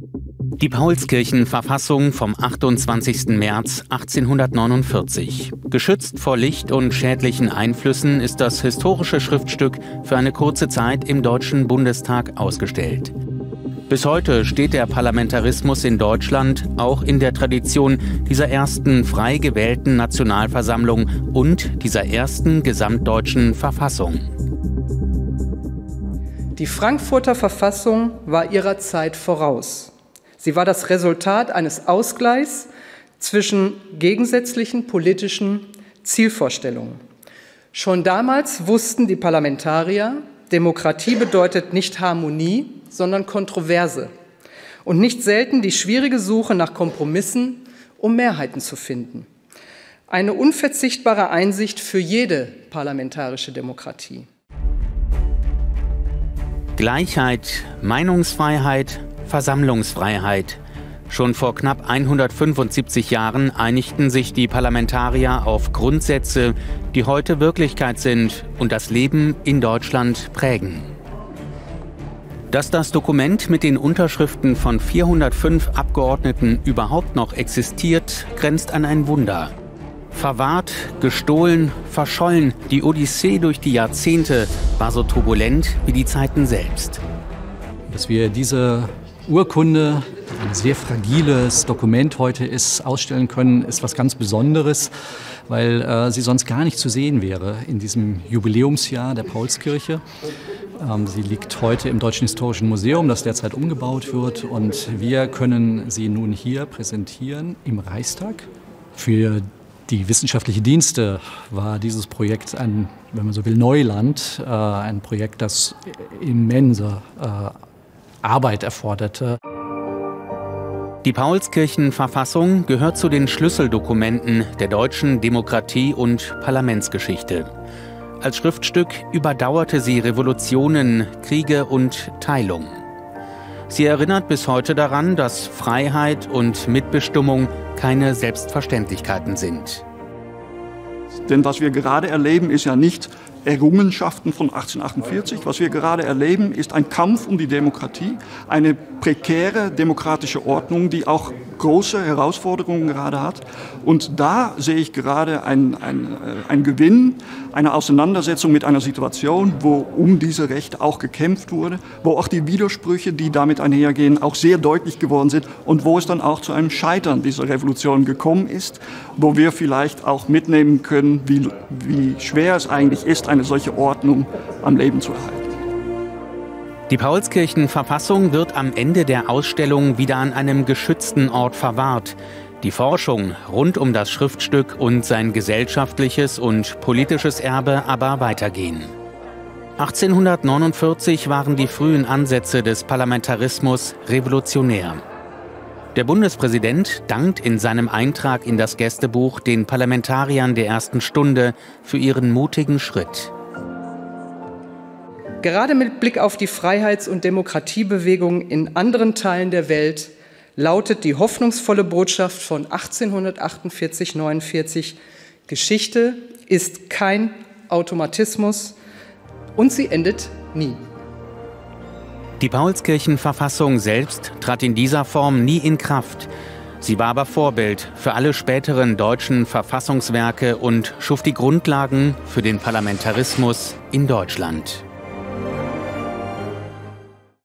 Die Paulskirchenverfassung vom 28. März 1849. Geschützt vor Licht und schädlichen Einflüssen ist das historische Schriftstück für eine kurze Zeit im Deutschen Bundestag ausgestellt. Bis heute steht der Parlamentarismus in Deutschland auch in der Tradition dieser ersten frei gewählten Nationalversammlung und dieser ersten gesamtdeutschen Verfassung. Die Frankfurter Verfassung war ihrer Zeit voraus. Sie war das Resultat eines Ausgleichs zwischen gegensätzlichen politischen Zielvorstellungen. Schon damals wussten die Parlamentarier, Demokratie bedeutet nicht Harmonie, sondern Kontroverse und nicht selten die schwierige Suche nach Kompromissen, um Mehrheiten zu finden. Eine unverzichtbare Einsicht für jede parlamentarische Demokratie. Gleichheit, Meinungsfreiheit, Versammlungsfreiheit. Schon vor knapp 175 Jahren einigten sich die Parlamentarier auf Grundsätze, die heute Wirklichkeit sind und das Leben in Deutschland prägen. Dass das Dokument mit den Unterschriften von 405 Abgeordneten überhaupt noch existiert, grenzt an ein Wunder. Verwahrt, gestohlen, verschollen, die Odyssee durch die Jahrzehnte war so turbulent wie die Zeiten selbst. Dass wir diese Urkunde, ein sehr fragiles Dokument heute ist, ausstellen können, ist was ganz Besonderes, weil äh, sie sonst gar nicht zu sehen wäre in diesem Jubiläumsjahr der Paulskirche. Ähm, sie liegt heute im Deutschen Historischen Museum, das derzeit umgebaut wird und wir können sie nun hier präsentieren im Reichstag. Für die wissenschaftliche Dienste war dieses Projekt ein, wenn man so will, Neuland, äh, ein Projekt, das immense äh, Arbeit erforderte. Die Paulskirchenverfassung gehört zu den Schlüsseldokumenten der deutschen Demokratie- und Parlamentsgeschichte. Als Schriftstück überdauerte sie Revolutionen, Kriege und Teilung. Sie erinnert bis heute daran, dass Freiheit und Mitbestimmung keine Selbstverständlichkeiten sind. Denn was wir gerade erleben, ist ja nicht Errungenschaften von 1848. Was wir gerade erleben, ist ein Kampf um die Demokratie, eine prekäre demokratische Ordnung, die auch große Herausforderungen gerade hat. Und da sehe ich gerade einen ein äh, Gewinn, eine Auseinandersetzung mit einer Situation, wo um diese Rechte auch gekämpft wurde, wo auch die Widersprüche, die damit einhergehen, auch sehr deutlich geworden sind und wo es dann auch zu einem Scheitern dieser Revolution gekommen ist, wo wir vielleicht auch mitnehmen können, wie, wie schwer es eigentlich ist, eine solche Ordnung am Leben zu erhalten. Die Paulskirchenverfassung wird am Ende der Ausstellung wieder an einem geschützten Ort verwahrt. Die Forschung rund um das Schriftstück und sein gesellschaftliches und politisches Erbe aber weitergehen. 1849 waren die frühen Ansätze des Parlamentarismus revolutionär. Der Bundespräsident dankt in seinem Eintrag in das Gästebuch den Parlamentariern der ersten Stunde für ihren mutigen Schritt. Gerade mit Blick auf die Freiheits- und Demokratiebewegung in anderen Teilen der Welt lautet die hoffnungsvolle Botschaft von 1848-49, Geschichte ist kein Automatismus und sie endet nie. Die Paulskirchenverfassung selbst trat in dieser Form nie in Kraft. Sie war aber Vorbild für alle späteren deutschen Verfassungswerke und schuf die Grundlagen für den Parlamentarismus in Deutschland.